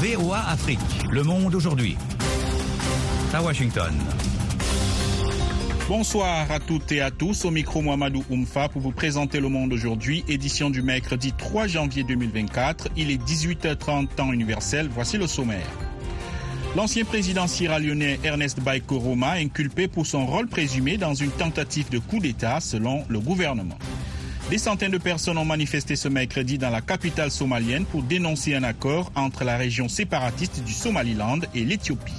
VOA Afrique, le monde aujourd'hui. À Washington. Bonsoir à toutes et à tous. Au micro Mohamedou Oumfa pour vous présenter Le Monde aujourd'hui, édition du mercredi 3 janvier 2024. Il est 18h30 temps universel. Voici le sommaire. L'ancien président sierra-lyonnais Ernest Bai Koroma inculpé pour son rôle présumé dans une tentative de coup d'État selon le gouvernement. Des centaines de personnes ont manifesté ce mercredi dans la capitale somalienne pour dénoncer un accord entre la région séparatiste du Somaliland et l'Éthiopie.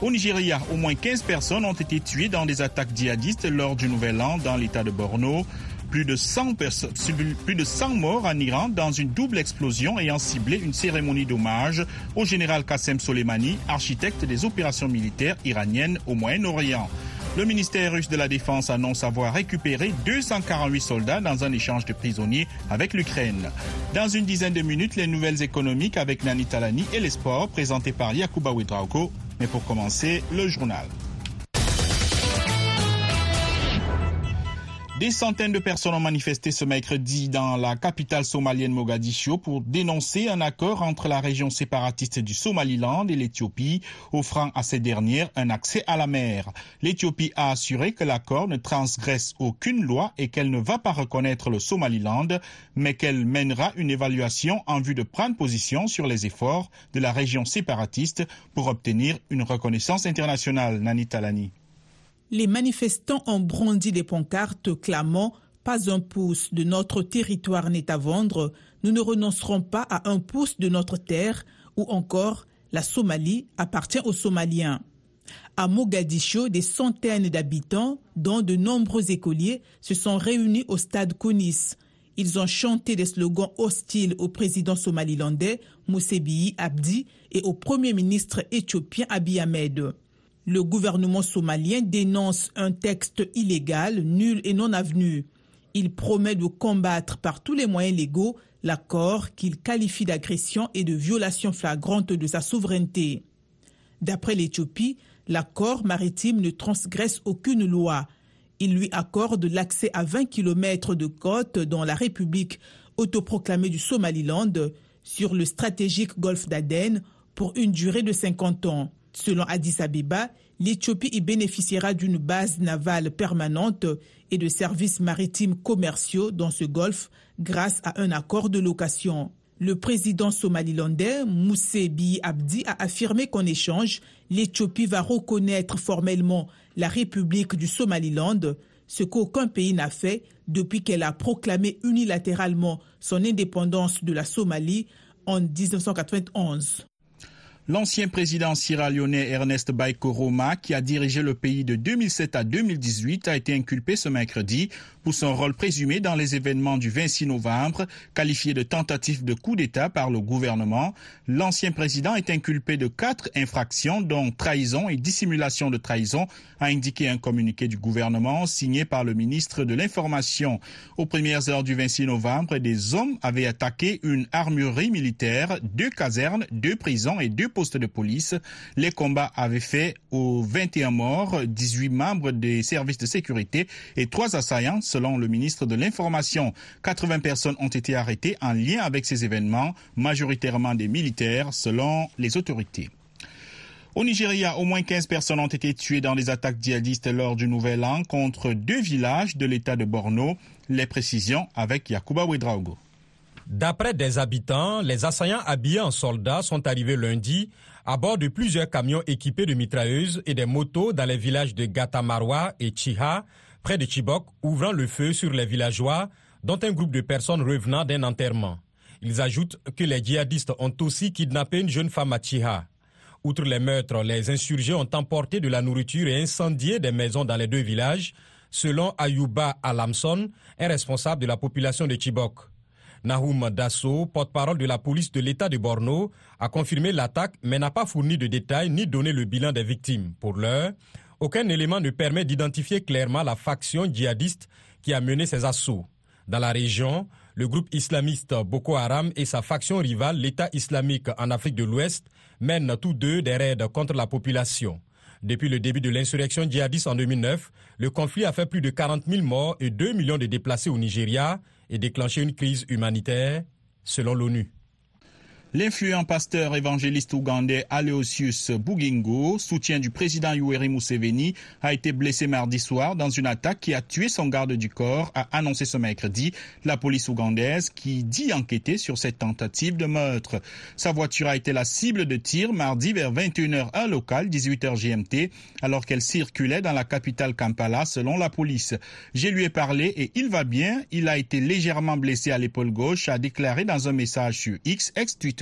Au Nigeria, au moins 15 personnes ont été tuées dans des attaques djihadistes lors du Nouvel An dans l'état de Borno. Plus de, 100 plus de 100 morts en Iran dans une double explosion ayant ciblé une cérémonie d'hommage au général Qassem Soleimani, architecte des opérations militaires iraniennes au Moyen-Orient. Le ministère russe de la Défense annonce avoir récupéré 248 soldats dans un échange de prisonniers avec l'Ukraine. Dans une dizaine de minutes, les nouvelles économiques avec Nani Talani et les sports présentés par Yakuba Ouedraogo. Mais pour commencer, le journal. Des centaines de personnes ont manifesté ce mercredi dans la capitale somalienne Mogadiscio pour dénoncer un accord entre la région séparatiste du Somaliland et l'Éthiopie, offrant à ces dernières un accès à la mer. L'Éthiopie a assuré que l'accord ne transgresse aucune loi et qu'elle ne va pas reconnaître le Somaliland, mais qu'elle mènera une évaluation en vue de prendre position sur les efforts de la région séparatiste pour obtenir une reconnaissance internationale. Nani Talani les manifestants ont brandi des pancartes clamant Pas un pouce de notre territoire n'est à vendre, nous ne renoncerons pas à un pouce de notre terre, ou encore La Somalie appartient aux Somaliens. À Mogadiscio, des centaines d'habitants, dont de nombreux écoliers, se sont réunis au stade Kounis. Ils ont chanté des slogans hostiles au président somalilandais Moussebihi Abdi et au premier ministre éthiopien Abiy Ahmed. Le gouvernement somalien dénonce un texte illégal, nul et non avenu. Il promet de combattre par tous les moyens légaux l'accord qu'il qualifie d'agression et de violation flagrante de sa souveraineté. D'après l'Éthiopie, l'accord maritime ne transgresse aucune loi. Il lui accorde l'accès à 20 km de côte dans la République autoproclamée du Somaliland sur le stratégique golfe d'Aden pour une durée de 50 ans. Selon Addis Abeba, l'Éthiopie y bénéficiera d'une base navale permanente et de services maritimes commerciaux dans ce golfe grâce à un accord de location. Le président somalilandais Moussé Bi Abdi a affirmé qu'en échange, l'Éthiopie va reconnaître formellement la République du Somaliland, ce qu'aucun pays n'a fait depuis qu'elle a proclamé unilatéralement son indépendance de la Somalie en 1991. L'ancien président sierra-lyonnais Ernest Bai Koroma, qui a dirigé le pays de 2007 à 2018, a été inculpé ce mercredi pour son rôle présumé dans les événements du 26 novembre, qualifié de tentative de coup d'État par le gouvernement. L'ancien président est inculpé de quatre infractions, dont trahison et dissimulation de trahison, a indiqué un communiqué du gouvernement signé par le ministre de l'Information. Aux premières heures du 26 novembre, des hommes avaient attaqué une armurerie militaire, deux casernes, deux prisons et deux postes de police. Les combats avaient fait aux 21 morts, 18 membres des services de sécurité et trois assaillants, selon le ministre de l'Information. 80 personnes ont été arrêtées en lien avec ces événements, majoritairement des militaires, selon les autorités. Au Nigeria, au moins 15 personnes ont été tuées dans les attaques djihadistes lors du Nouvel An contre deux villages de l'État de Borno. Les précisions avec Yakuba Wedraogo. D'après des habitants, les assaillants habillés en soldats sont arrivés lundi à bord de plusieurs camions équipés de mitrailleuses et des motos dans les villages de Gatamarwa et Chiha, près de Chibok, ouvrant le feu sur les villageois, dont un groupe de personnes revenant d'un enterrement. Ils ajoutent que les djihadistes ont aussi kidnappé une jeune femme à Chiha. Outre les meurtres, les insurgés ont emporté de la nourriture et incendié des maisons dans les deux villages, selon Ayuba Alamson, un responsable de la population de Chibok. Nahum Dasso, porte-parole de la police de l'État de Borno, a confirmé l'attaque mais n'a pas fourni de détails ni donné le bilan des victimes. Pour l'heure, aucun élément ne permet d'identifier clairement la faction djihadiste qui a mené ces assauts. Dans la région, le groupe islamiste Boko Haram et sa faction rivale, l'État islamique en Afrique de l'Ouest, mènent tous deux des raids contre la population. Depuis le début de l'insurrection djihadiste en 2009, le conflit a fait plus de 40 000 morts et 2 millions de déplacés au Nigeria et déclenché une crise humanitaire, selon l'ONU. L'influent pasteur évangéliste ougandais Aleosius Bugingo, soutien du président Yoweri Museveni, a été blessé mardi soir dans une attaque qui a tué son garde du corps, a annoncé ce mercredi la police ougandaise qui dit enquêter sur cette tentative de meurtre. Sa voiture a été la cible de tir mardi vers 21h heure locale, 18h GMT, alors qu'elle circulait dans la capitale Kampala selon la police. Je lui ai parlé et il va bien. Il a été légèrement blessé à l'épaule gauche, a déclaré dans un message sur X, ex-Twitter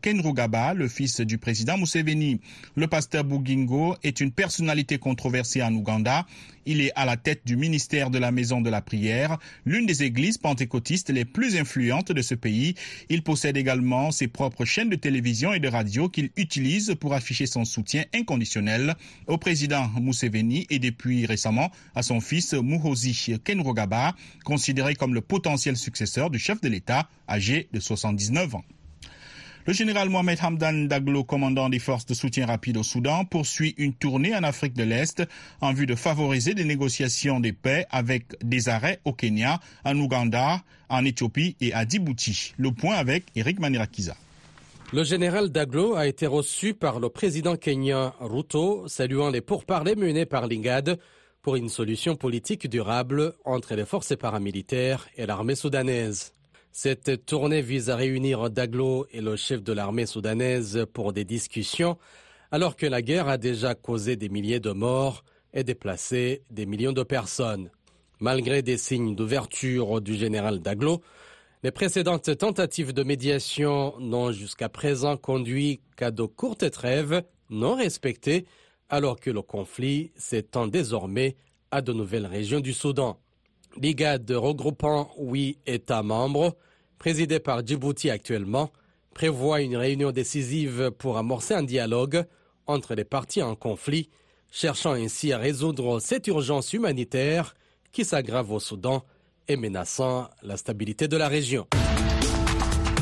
Kenrugaba, le fils du président Museveni. Le pasteur Bugingo est une personnalité controversée en Ouganda. Il est à la tête du ministère de la Maison de la Prière, l'une des églises pentecôtistes les plus influentes de ce pays. Il possède également ses propres chaînes de télévision et de radio qu'il utilise pour afficher son soutien inconditionnel au président Museveni et depuis récemment à son fils Muhozi Kenrogaba, considéré comme le potentiel successeur du chef de l'État âgé de 79 ans. Le général Mohamed Hamdan Daglo, commandant des forces de soutien rapide au Soudan, poursuit une tournée en Afrique de l'Est en vue de favoriser des négociations de paix avec des arrêts au Kenya, en Ouganda, en Éthiopie et à Djibouti. Le point avec Eric Manirakiza. Le général Daglo a été reçu par le président kenyan Ruto, saluant les pourparlers menés par l'INGAD pour une solution politique durable entre les forces paramilitaires et l'armée soudanaise. Cette tournée vise à réunir Daglo et le chef de l'armée soudanaise pour des discussions, alors que la guerre a déjà causé des milliers de morts et déplacé des millions de personnes. Malgré des signes d'ouverture du général Daglo, les précédentes tentatives de médiation n'ont jusqu'à présent conduit qu'à de courtes trêves non respectées, alors que le conflit s'étend désormais à de nouvelles régions du Soudan. L'IGAD regroupant huit États membres présidé par Djibouti actuellement, prévoit une réunion décisive pour amorcer un dialogue entre les parties en conflit, cherchant ainsi à résoudre cette urgence humanitaire qui s'aggrave au Soudan et menaçant la stabilité de la région.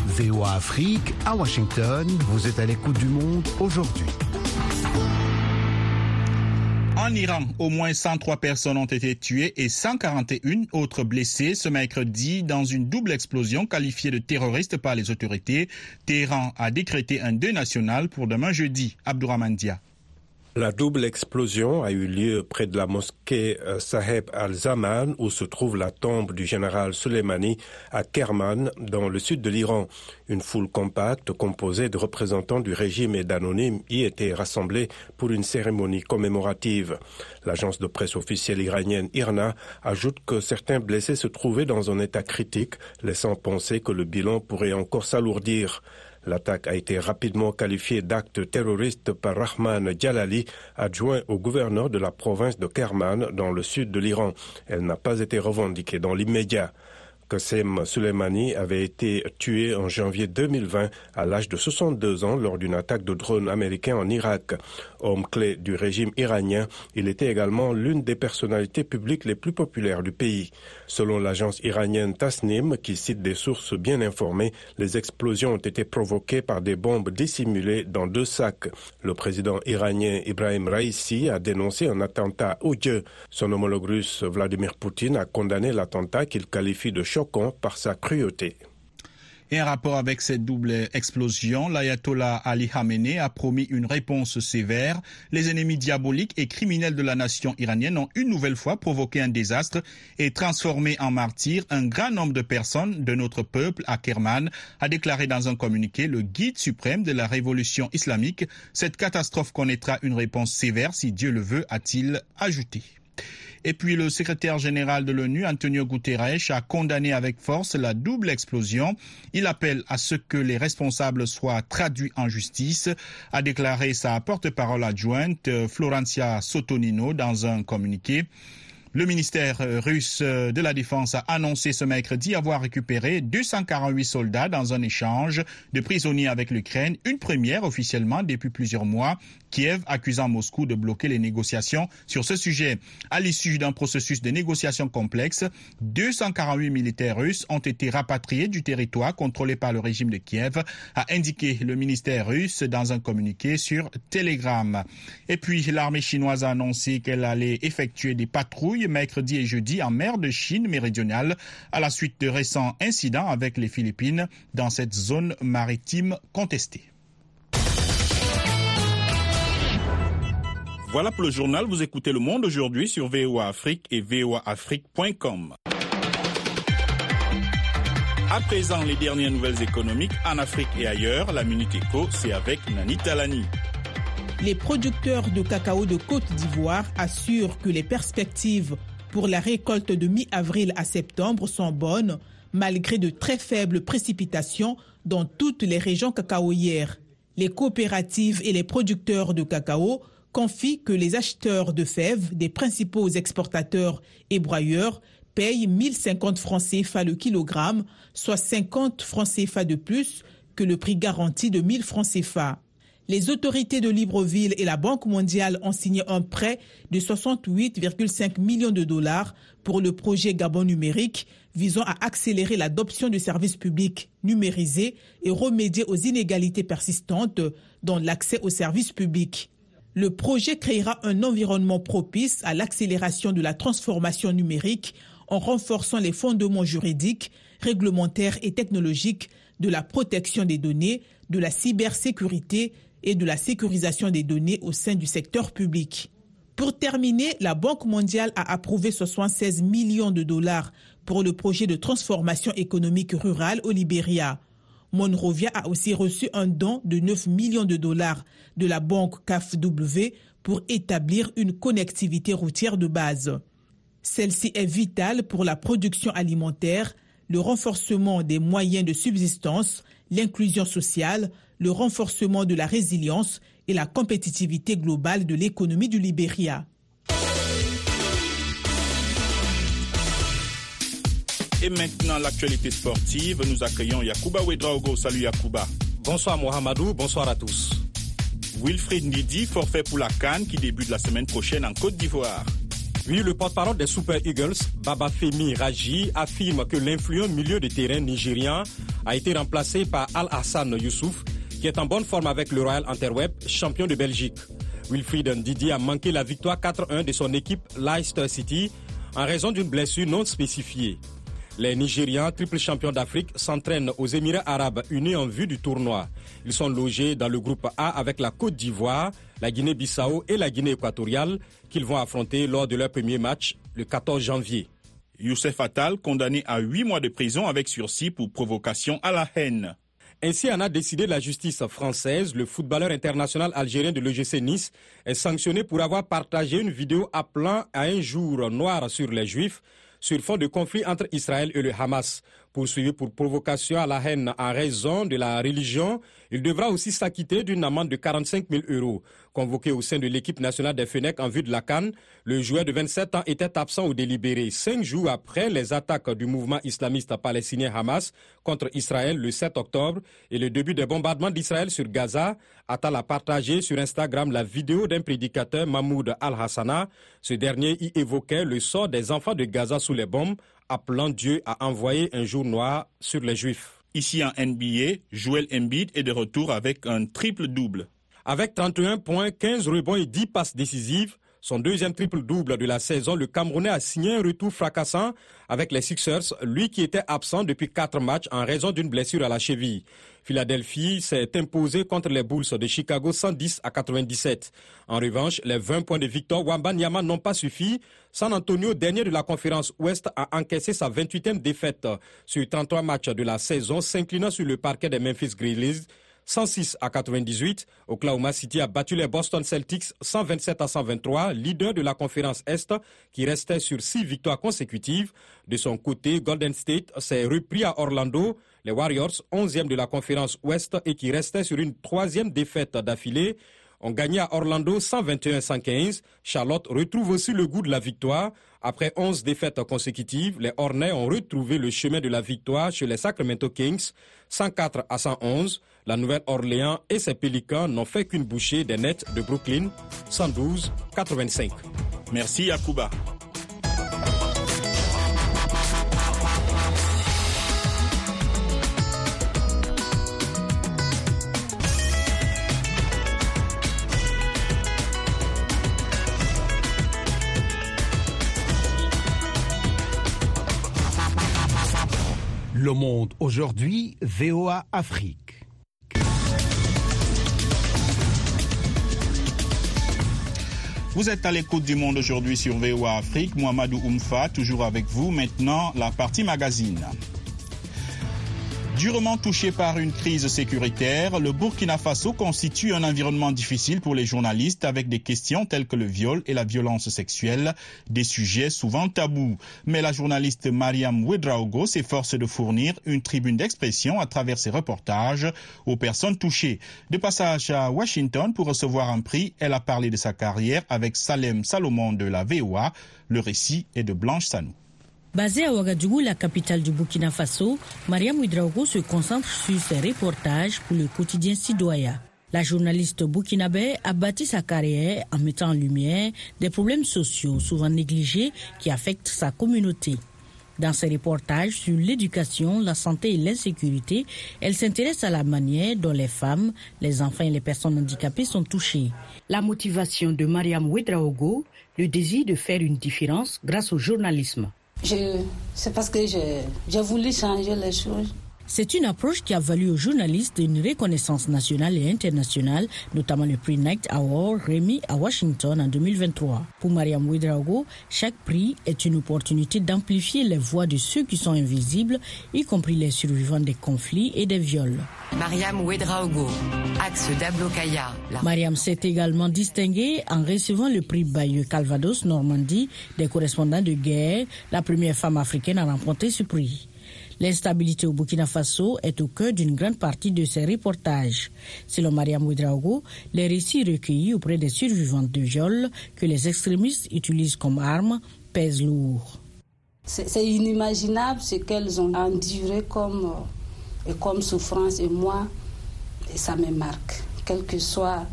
VOA Afrique, à Washington, vous êtes à l'écoute du monde aujourd'hui. En Iran, au moins 103 personnes ont été tuées et 141 autres blessées ce mercredi dans une double explosion qualifiée de terroriste par les autorités. Téhéran a décrété un deuil national pour demain jeudi. Abdurrahman Dia. La double explosion a eu lieu près de la mosquée euh, Saheb al-Zaman où se trouve la tombe du général Soleimani à Kerman dans le sud de l'Iran. Une foule compacte composée de représentants du régime et d'anonymes y était rassemblée pour une cérémonie commémorative. L'agence de presse officielle iranienne IRNA ajoute que certains blessés se trouvaient dans un état critique, laissant penser que le bilan pourrait encore s'alourdir. L'attaque a été rapidement qualifiée d'acte terroriste par Rahman Jalali, adjoint au gouverneur de la province de Kerman dans le sud de l'Iran. Elle n'a pas été revendiquée dans l'immédiat. Qassem Soleimani avait été tué en janvier 2020 à l'âge de 62 ans lors d'une attaque de drone américain en Irak. Homme clé du régime iranien, il était également l'une des personnalités publiques les plus populaires du pays. Selon l'agence iranienne Tasnim, qui cite des sources bien informées, les explosions ont été provoquées par des bombes dissimulées dans deux sacs. Le président iranien Ibrahim Raisi a dénoncé un attentat odieux. Son homologue russe Vladimir Poutine a condamné l'attentat qu'il qualifie de choquant par sa cruauté. Et en rapport avec cette double explosion, l'ayatollah Ali Khamenei a promis une réponse sévère. Les ennemis diaboliques et criminels de la nation iranienne ont une nouvelle fois provoqué un désastre et transformé en martyrs un grand nombre de personnes de notre peuple à Kerman, a déclaré dans un communiqué le guide suprême de la révolution islamique. Cette catastrophe connaîtra une réponse sévère si Dieu le veut, a-t-il ajouté. Et puis le secrétaire général de l'ONU, Antonio Guterres, a condamné avec force la double explosion. Il appelle à ce que les responsables soient traduits en justice, a déclaré sa porte-parole adjointe Florencia Sotonino dans un communiqué. Le ministère russe de la Défense a annoncé ce mercredi avoir récupéré 248 soldats dans un échange de prisonniers avec l'Ukraine, une première officiellement depuis plusieurs mois Kiev accusant Moscou de bloquer les négociations sur ce sujet. À l'issue d'un processus de négociation complexe, 248 militaires russes ont été rapatriés du territoire contrôlé par le régime de Kiev, a indiqué le ministère russe dans un communiqué sur Telegram. Et puis, l'armée chinoise a annoncé qu'elle allait effectuer des patrouilles mercredi et jeudi en mer de Chine méridionale à la suite de récents incidents avec les Philippines dans cette zone maritime contestée. Voilà pour le journal. Vous écoutez Le Monde aujourd'hui sur VOA Afrique et voaafrique.com. À présent, les dernières nouvelles économiques en Afrique et ailleurs. La Minute Éco, c'est avec Nani Talani. Les producteurs de cacao de Côte d'Ivoire assurent que les perspectives pour la récolte de mi-avril à septembre sont bonnes, malgré de très faibles précipitations dans toutes les régions cacaoyères. Les coopératives et les producteurs de cacao confie que les acheteurs de fèves des principaux exportateurs et broyeurs payent 1050 francs CFA le kilogramme, soit 50 francs CFA de plus que le prix garanti de 1000 francs CFA. Les autorités de Libreville et la Banque mondiale ont signé un prêt de 68,5 millions de dollars pour le projet Gabon numérique visant à accélérer l'adoption du service public numérisé et remédier aux inégalités persistantes dans l'accès aux services publics. Le projet créera un environnement propice à l'accélération de la transformation numérique en renforçant les fondements juridiques, réglementaires et technologiques de la protection des données, de la cybersécurité et de la sécurisation des données au sein du secteur public. Pour terminer, la Banque mondiale a approuvé 76 millions de dollars pour le projet de transformation économique rurale au Libéria. Monrovia a aussi reçu un don de 9 millions de dollars de la banque CAFW pour établir une connectivité routière de base. Celle-ci est vitale pour la production alimentaire, le renforcement des moyens de subsistance, l'inclusion sociale, le renforcement de la résilience et la compétitivité globale de l'économie du Libéria. Et maintenant, l'actualité sportive. Nous accueillons Yakuba Ouedraogo. Salut Yakuba. Bonsoir Mohamedou, bonsoir à tous. Wilfried Ndidi, forfait pour la Cannes qui débute la semaine prochaine en Côte d'Ivoire. Oui, le porte-parole des Super Eagles, Baba Femi Raji, affirme que l'influent milieu de terrain nigérian a été remplacé par Al-Hassan Youssouf, qui est en bonne forme avec le Royal Antwerp, champion de Belgique. Wilfried Ndidi a manqué la victoire 4-1 de son équipe Leicester City en raison d'une blessure non spécifiée. Les Nigérians, triple champions d'Afrique, s'entraînent aux Émirats arabes unis en vue du tournoi. Ils sont logés dans le groupe A avec la Côte d'Ivoire, la Guinée-Bissau et la Guinée équatoriale qu'ils vont affronter lors de leur premier match le 14 janvier. Youssef Attal, condamné à huit mois de prison avec sursis pour provocation à la haine. Ainsi en a décidé la justice française. Le footballeur international algérien de l'OGC Nice est sanctionné pour avoir partagé une vidéo appelant à un jour noir sur les juifs sur fond de conflit entre Israël et le Hamas. Poursuivi pour provocation à la haine en raison de la religion, il devra aussi s'acquitter d'une amende de 45 000 euros. Convoqué au sein de l'équipe nationale des Fenech en vue de la Cannes, le joueur de 27 ans était absent au délibéré cinq jours après les attaques du mouvement islamiste palestinien Hamas contre Israël le 7 octobre et le début des bombardements d'Israël sur Gaza. Attal a partagé sur Instagram la vidéo d'un prédicateur Mahmoud Al-Hassana. Ce dernier y évoquait le sort des enfants de Gaza sous les bombes, appelant Dieu à envoyer un jour noir sur les Juifs. Ici en NBA, Joel Embiid est de retour avec un triple-double. Avec 31 points, 15 rebonds et 10 passes décisives, son deuxième triple-double de la saison, le Camerounais a signé un retour fracassant avec les Sixers, lui qui était absent depuis quatre matchs en raison d'une blessure à la cheville. Philadelphie s'est imposé contre les Bulls de Chicago 110 à 97. En revanche, les 20 points de victoire Wambanyama n'ont pas suffi. San Antonio, dernier de la conférence Ouest, a encaissé sa 28e défaite sur 33 matchs de la saison, s'inclinant sur le parquet des Memphis Grizzlies 106 à 98. Oklahoma City a battu les Boston Celtics 127 à 123, leader de la conférence Est qui restait sur six victoires consécutives. De son côté, Golden State s'est repris à Orlando, les Warriors 11e de la conférence Ouest et qui restait sur une troisième défaite d'affilée ont gagné à Orlando 121-115. Charlotte retrouve aussi le goût de la victoire. Après 11 défaites consécutives, les Hornets ont retrouvé le chemin de la victoire chez les Sacramento Kings 104 à 111. La Nouvelle-Orléans et ses pélicans n'ont fait qu'une bouchée des nets de Brooklyn, 112-85. Merci Yakuba. Le monde aujourd'hui, VOA Afrique. Vous êtes à l'écoute du monde aujourd'hui sur VOA Afrique. Mohamedou Oumfa, toujours avec vous. Maintenant, la partie magazine. Durement touché par une crise sécuritaire, le Burkina Faso constitue un environnement difficile pour les journalistes avec des questions telles que le viol et la violence sexuelle, des sujets souvent tabous. Mais la journaliste Mariam Ouedraogo s'efforce de fournir une tribune d'expression à travers ses reportages aux personnes touchées. De passage à Washington pour recevoir un prix, elle a parlé de sa carrière avec Salem Salomon de la VOA. Le récit est de Blanche Sanou. Basée à Ouagadougou, la capitale du Burkina Faso, Mariam Ouidraogo se concentre sur ses reportages pour le quotidien Sidoya. La journaliste burkinabé a bâti sa carrière en mettant en lumière des problèmes sociaux souvent négligés qui affectent sa communauté. Dans ses reportages sur l'éducation, la santé et l'insécurité, elle s'intéresse à la manière dont les femmes, les enfants et les personnes handicapées sont touchées. La motivation de Mariam Ouedraogo, le désir de faire une différence grâce au journalisme. C'est parce que j'ai voulu changer les choses. C'est une approche qui a valu aux journalistes une reconnaissance nationale et internationale, notamment le prix Night Award remis à Washington en 2023. Pour Mariam Ouedraogo, chaque prix est une opportunité d'amplifier les voix de ceux qui sont invisibles, y compris les survivants des conflits et des viols. Mariam Ouedraogo, axe d'Ablokaya. Mariam s'est également distinguée en recevant le prix Bayeux Calvados Normandie des correspondants de guerre, la première femme africaine à remporter ce prix. L'instabilité au Burkina Faso est au cœur d'une grande partie de ces reportages. Selon Mariam Ouedraogo, les récits recueillis auprès des survivantes de viols que les extrémistes utilisent comme armes pèsent lourd. C'est inimaginable ce qu'elles ont enduré comme, et comme souffrance et moi, ça me marque. Quel que soit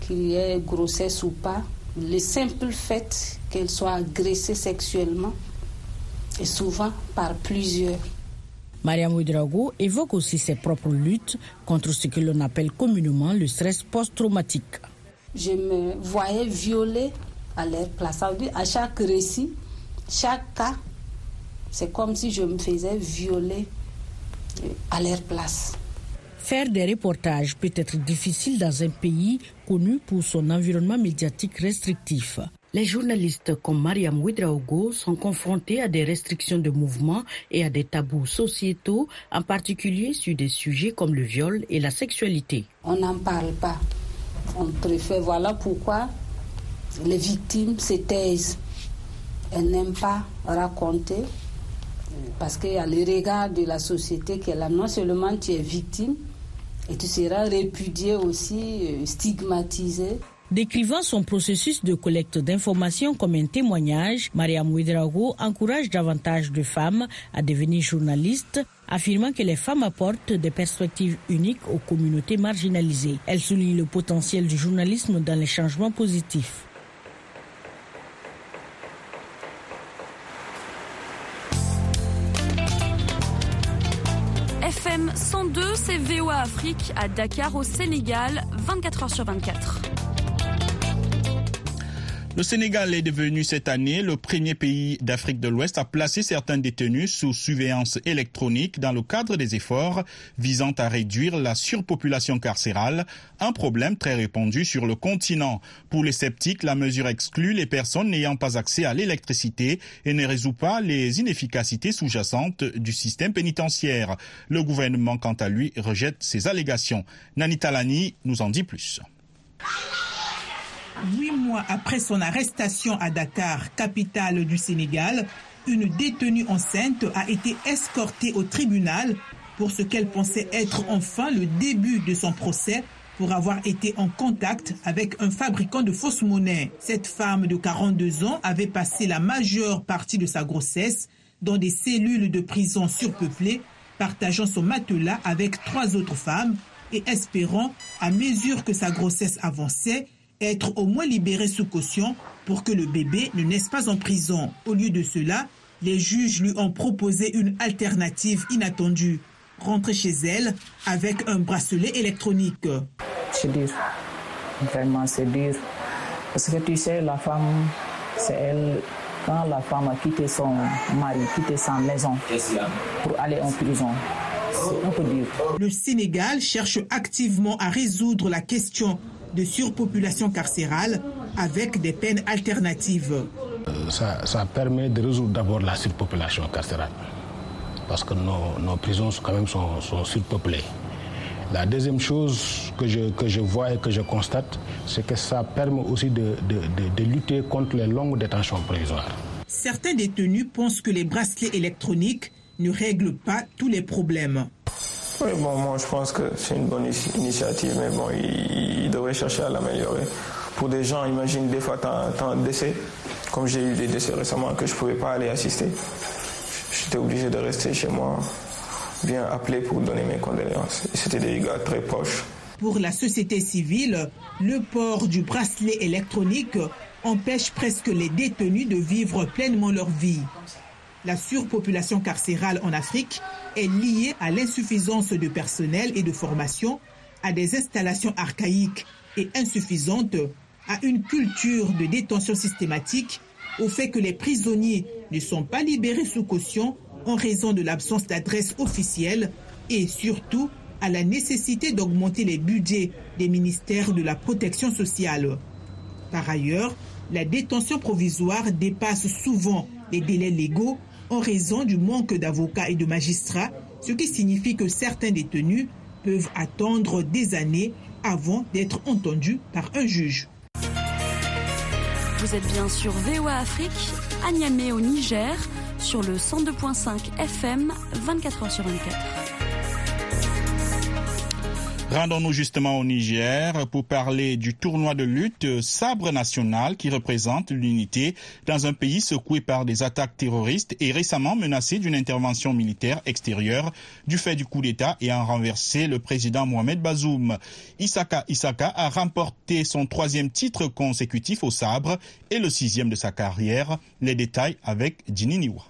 qu'il y ait grossesse ou pas, le simple fait qu'elles soient agressées sexuellement, et souvent par plusieurs, Mariam Ouedraogo évoque aussi ses propres luttes contre ce que l'on appelle communément le stress post-traumatique. Je me voyais violée à leur place. Ça veut dire à chaque récit, chaque cas, c'est comme si je me faisais violer à leur place. Faire des reportages peut être difficile dans un pays connu pour son environnement médiatique restrictif. Les journalistes comme Mariam Ouedraogo sont confrontés à des restrictions de mouvement et à des tabous sociétaux, en particulier sur des sujets comme le viol et la sexualité. On n'en parle pas. On préfère, voilà pourquoi les victimes se taisent. Elles n'aiment pas raconter parce qu'il y a le regard de la société qui est là. Non seulement tu es victime, et tu seras répudié aussi, stigmatisé. Décrivant son processus de collecte d'informations comme un témoignage, Mariam Ouedraogo encourage davantage de femmes à devenir journalistes, affirmant que les femmes apportent des perspectives uniques aux communautés marginalisées. Elle souligne le potentiel du journalisme dans les changements positifs. FM 102, c'est VOA Afrique à Dakar au Sénégal, 24 heures sur 24. Le Sénégal est devenu cette année le premier pays d'Afrique de l'Ouest à placer certains détenus sous surveillance électronique dans le cadre des efforts visant à réduire la surpopulation carcérale, un problème très répandu sur le continent. Pour les sceptiques, la mesure exclut les personnes n'ayant pas accès à l'électricité et ne résout pas les inefficacités sous-jacentes du système pénitentiaire. Le gouvernement, quant à lui, rejette ces allégations. Nani Talani nous en dit plus. Huit mois après son arrestation à Dakar, capitale du Sénégal, une détenue enceinte a été escortée au tribunal pour ce qu'elle pensait être enfin le début de son procès pour avoir été en contact avec un fabricant de fausses monnaies. Cette femme de 42 ans avait passé la majeure partie de sa grossesse dans des cellules de prison surpeuplées, partageant son matelas avec trois autres femmes et espérant, à mesure que sa grossesse avançait, être au moins libéré sous caution pour que le bébé ne naisse pas en prison. Au lieu de cela, les juges lui ont proposé une alternative inattendue. Rentrer chez elle avec un bracelet électronique. C'est dur. Vraiment, c'est dur. Parce que tu sais, la femme, c'est elle, quand la femme a quitté son mari, quitté sa maison pour aller en prison, Le Sénégal cherche activement à résoudre la question de surpopulation carcérale avec des peines alternatives. Ça, ça permet de résoudre d'abord la surpopulation carcérale, parce que nos, nos prisons quand même sont, sont surpeuplées. La deuxième chose que je, que je vois et que je constate, c'est que ça permet aussi de, de, de, de, lutter contre les longues détentions provisoires. Certains détenus pensent que les bracelets électroniques ne règlent pas tous les problèmes. Oui, bon, moi je pense que c'est une bonne initiative, mais bon, il, il devrait chercher à l'améliorer. Pour des gens, imagine des fois, tu as, un décès, comme j'ai eu des décès récemment que je ne pouvais pas aller assister. J'étais obligé de rester chez moi bien appelé pour donner mes condoléances. C'était des gars très proches. Pour la société civile, le port du bracelet électronique empêche presque les détenus de vivre pleinement leur vie. La surpopulation carcérale en Afrique est liée à l'insuffisance de personnel et de formation, à des installations archaïques et insuffisantes, à une culture de détention systématique, au fait que les prisonniers ne sont pas libérés sous caution en raison de l'absence d'adresse officielle et surtout à la nécessité d'augmenter les budgets des ministères de la protection sociale. Par ailleurs, la détention provisoire dépasse souvent les délais légaux en raison du manque d'avocats et de magistrats, ce qui signifie que certains détenus peuvent attendre des années avant d'être entendus par un juge. Vous êtes bien sur VOA Afrique, à Niamey au Niger, sur le 102.5 FM, 24h sur 24. Rendons-nous justement au Niger pour parler du tournoi de lutte Sabre National qui représente l'unité dans un pays secoué par des attaques terroristes et récemment menacé d'une intervention militaire extérieure du fait du coup d'État ayant renversé le président Mohamed Bazoum. Isaka Isaka a remporté son troisième titre consécutif au Sabre et le sixième de sa carrière. Les détails avec Dini Niwa.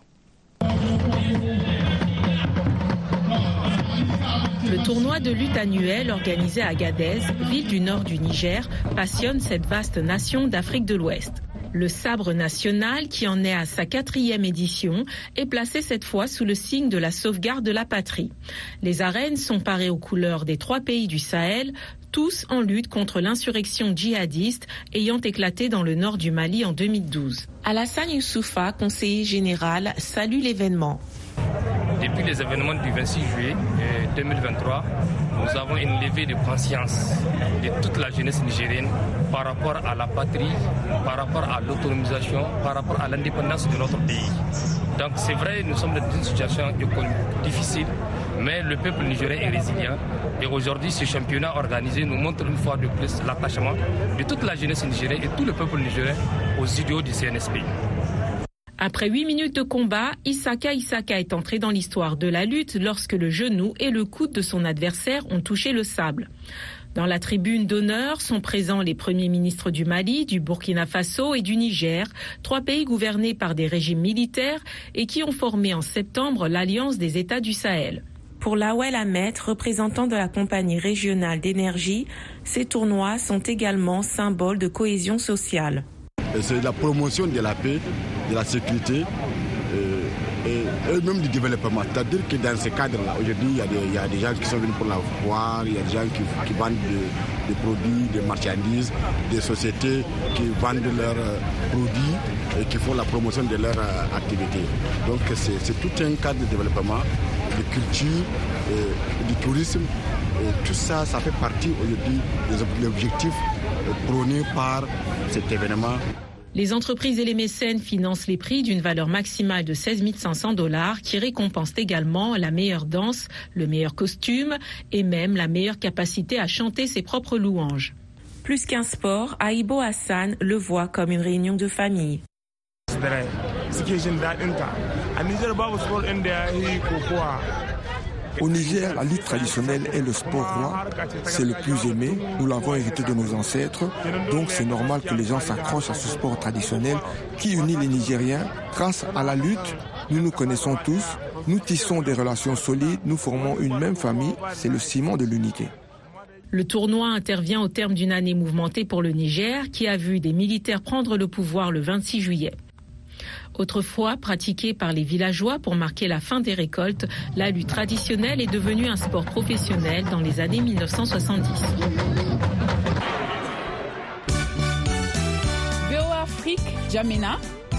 Tournoi de lutte annuel organisé à Agadez, ville du nord du Niger, passionne cette vaste nation d'Afrique de l'Ouest. Le sabre national, qui en est à sa quatrième édition, est placé cette fois sous le signe de la sauvegarde de la patrie. Les arènes sont parées aux couleurs des trois pays du Sahel, tous en lutte contre l'insurrection djihadiste ayant éclaté dans le nord du Mali en 2012. Alassane Youssoufa, conseiller général, salue l'événement. Depuis les événements du 26 juillet 2023, nous avons une levée de conscience de toute la jeunesse nigérienne par rapport à la patrie, par rapport à l'autonomisation, par rapport à l'indépendance de notre pays. Donc c'est vrai, nous sommes dans une situation difficile, mais le peuple nigérien est résilient. Et aujourd'hui, ce championnat organisé nous montre une fois de plus l'attachement de toute la jeunesse nigérienne et tout le peuple nigérien aux idéaux du CNSP. Après huit minutes de combat, Isaka Isaka est entré dans l'histoire de la lutte lorsque le genou et le coude de son adversaire ont touché le sable. Dans la tribune d'honneur sont présents les premiers ministres du Mali, du Burkina Faso et du Niger, trois pays gouvernés par des régimes militaires et qui ont formé en septembre l'Alliance des États du Sahel. Pour Lawel Ahmed, représentant de la compagnie régionale d'énergie, ces tournois sont également symboles de cohésion sociale. C'est la promotion de la paix, de la sécurité et, et même du développement. C'est-à-dire que dans ce cadre-là, aujourd'hui, il, y, a des gens qui sont venus pour la voir, il y a des gens qui, vendent des, produits, des marchandises, des sociétés qui vendent leurs produits et qui font la promotion de leur activité. Donc c'est tout un cadre de développement, de culture, du tourisme. Et tout ça, ça fait partie aujourd'hui des objectifs prônés par cet événement. Les entreprises et les mécènes financent les prix d'une valeur maximale de 16 500 dollars qui récompensent également la meilleure danse, le meilleur costume et même la meilleure capacité à chanter ses propres louanges. Plus qu'un sport, Aïbo Hassan le voit comme une réunion de famille. Au Niger, la lutte traditionnelle est le sport roi. C'est le plus aimé. Nous l'avons hérité de nos ancêtres. Donc c'est normal que les gens s'accrochent à ce sport traditionnel qui unit les Nigériens. Grâce à la lutte, nous nous connaissons tous. Nous tissons des relations solides. Nous formons une même famille. C'est le ciment de l'unité. Le tournoi intervient au terme d'une année mouvementée pour le Niger qui a vu des militaires prendre le pouvoir le 26 juillet. Autrefois pratiquée par les villageois pour marquer la fin des récoltes, la lutte traditionnelle est devenue un sport professionnel dans les années 1970. VO Afrique,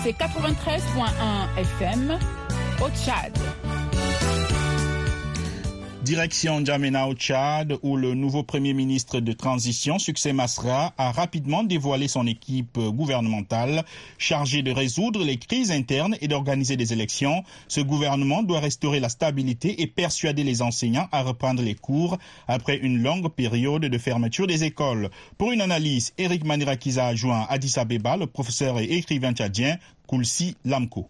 c'est 93.1 FM au Tchad. Direction Djamena au Tchad, où le nouveau Premier ministre de transition, Succès Masra, a rapidement dévoilé son équipe gouvernementale chargée de résoudre les crises internes et d'organiser des élections. Ce gouvernement doit restaurer la stabilité et persuader les enseignants à reprendre les cours après une longue période de fermeture des écoles. Pour une analyse, Eric Manirakiza a joint Addis Abeba le professeur et écrivain tchadien Koulsi Lamko.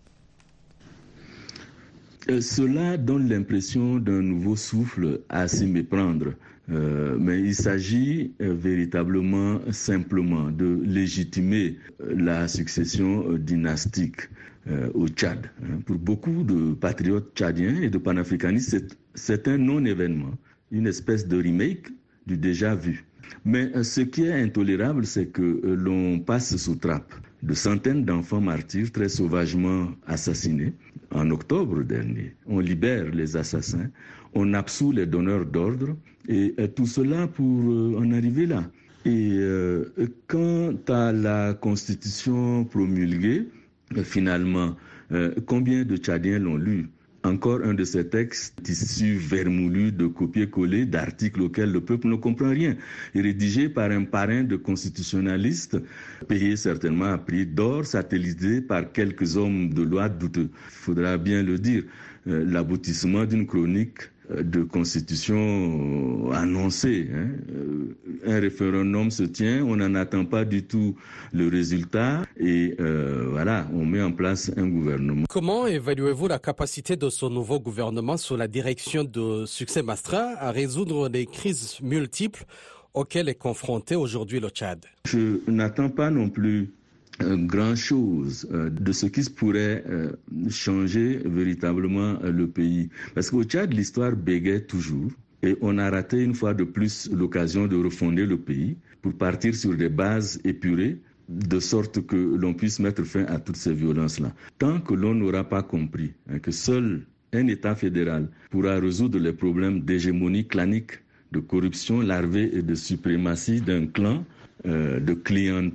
Euh, cela donne l'impression d'un nouveau souffle à s'y méprendre. Euh, mais il s'agit euh, véritablement simplement de légitimer la succession dynastique au Tchad. Hein. Pour beaucoup de patriotes tchadiens et de panafricanistes, c'est un non-événement, une espèce de remake du déjà vu. Mais ce qui est intolérable, c'est que l'on passe sous trappe de centaines d'enfants martyrs très sauvagement assassinés en octobre dernier. On libère les assassins, on absout les donneurs d'ordre, et, tout cela pour euh, en arriver là. Et euh, quant à la constitution promulguée, finalement, euh, combien de Tchadiens l'ont lu? Encore un de ces textes issus vermoulus de copier-coller d'articles auxquels le peuple ne comprend rien, rédigé par un parrain de constitutionnalistes, payé certainement à prix d'or, satellisé par quelques hommes de loi douteux. Il faudra bien le dire, euh, l'aboutissement d'une chronique de constitution annoncée. Hein. Euh, un référendum se tient, on n'en attend pas du tout le résultat et euh, voilà, on met en place un gouvernement. Comment évaluez-vous la capacité de ce nouveau gouvernement sous la direction de Succès Mastra à résoudre les crises multiples auxquelles est confronté aujourd'hui le Tchad? Je n'attends pas non plus grand-chose euh, de ce qui pourrait euh, changer véritablement euh, le pays. Parce qu'au Tchad, l'histoire bégaye toujours. Et on a raté une fois de plus l'occasion de refonder le pays pour partir sur des bases épurées de sorte que l'on puisse mettre fin à toutes ces violences-là. Tant que l'on n'aura pas compris hein, que seul un État fédéral pourra résoudre les problèmes d'hégémonie clanique, de corruption larvée et de suprématie d'un clan, de clientèle,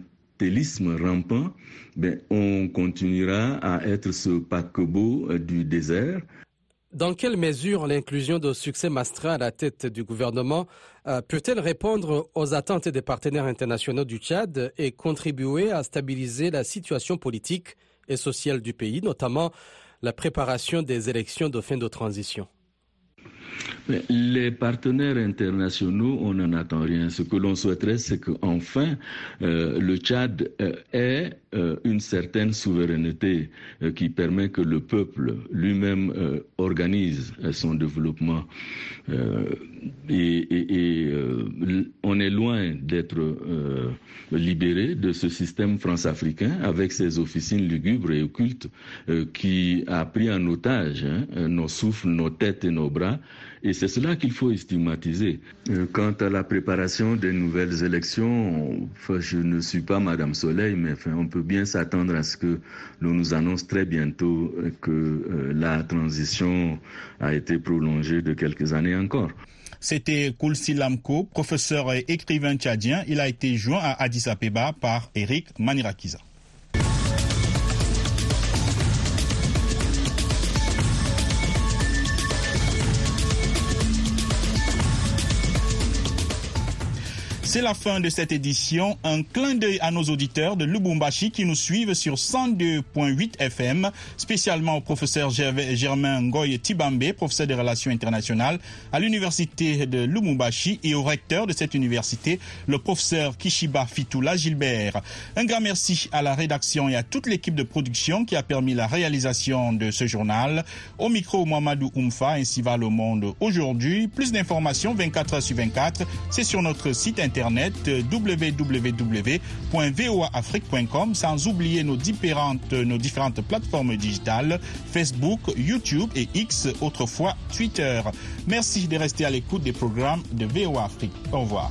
rampant, ben, on continuera à être ce paquebot euh, du désert. Dans quelle mesure l'inclusion de Succès Mastra à la tête du gouvernement euh, peut-elle répondre aux attentes des partenaires internationaux du Tchad et contribuer à stabiliser la situation politique et sociale du pays, notamment la préparation des élections de fin de transition? Les partenaires internationaux, on n'en attend rien. Ce que l'on souhaiterait, c'est qu'enfin, euh, le Tchad euh, ait euh, une certaine souveraineté qui permet que le peuple lui-même organise son développement. Et, on est loin d'être libéré de ce système france-africain avec ses officines lugubres et occultes qui a pris en otage hein, nos souffles, nos têtes et nos bras et c'est cela qu'il faut stigmatiser. Euh, quant à la préparation des nouvelles élections, je ne suis pas Madame Soleil, mais on peut bien s'attendre à ce que l'on nous annonce très bientôt que euh, la transition a été prolongée de quelques années encore. C'était Koulsi Lamko, professeur et écrivain tchadien. Il a été joint à Addis Abeba par Eric Manirakiza. C'est la fin de cette édition. Un clin d'œil à nos auditeurs de Lubumbashi qui nous suivent sur 102.8 FM, spécialement au professeur Germain Ngoy Tibambe, professeur des relations internationales à l'université de Lubumbashi et au recteur de cette université, le professeur Kishiba Fitula Gilbert. Un grand merci à la rédaction et à toute l'équipe de production qui a permis la réalisation de ce journal. Au micro, Mohamedou Oumfa, ainsi va le monde aujourd'hui. Plus d'informations 24 heures sur 24, c'est sur notre site internet www.voaafrique.com sans oublier nos différentes, nos différentes plateformes digitales Facebook, YouTube et X, autrefois Twitter. Merci de rester à l'écoute des programmes de VOA Afrique. Au revoir.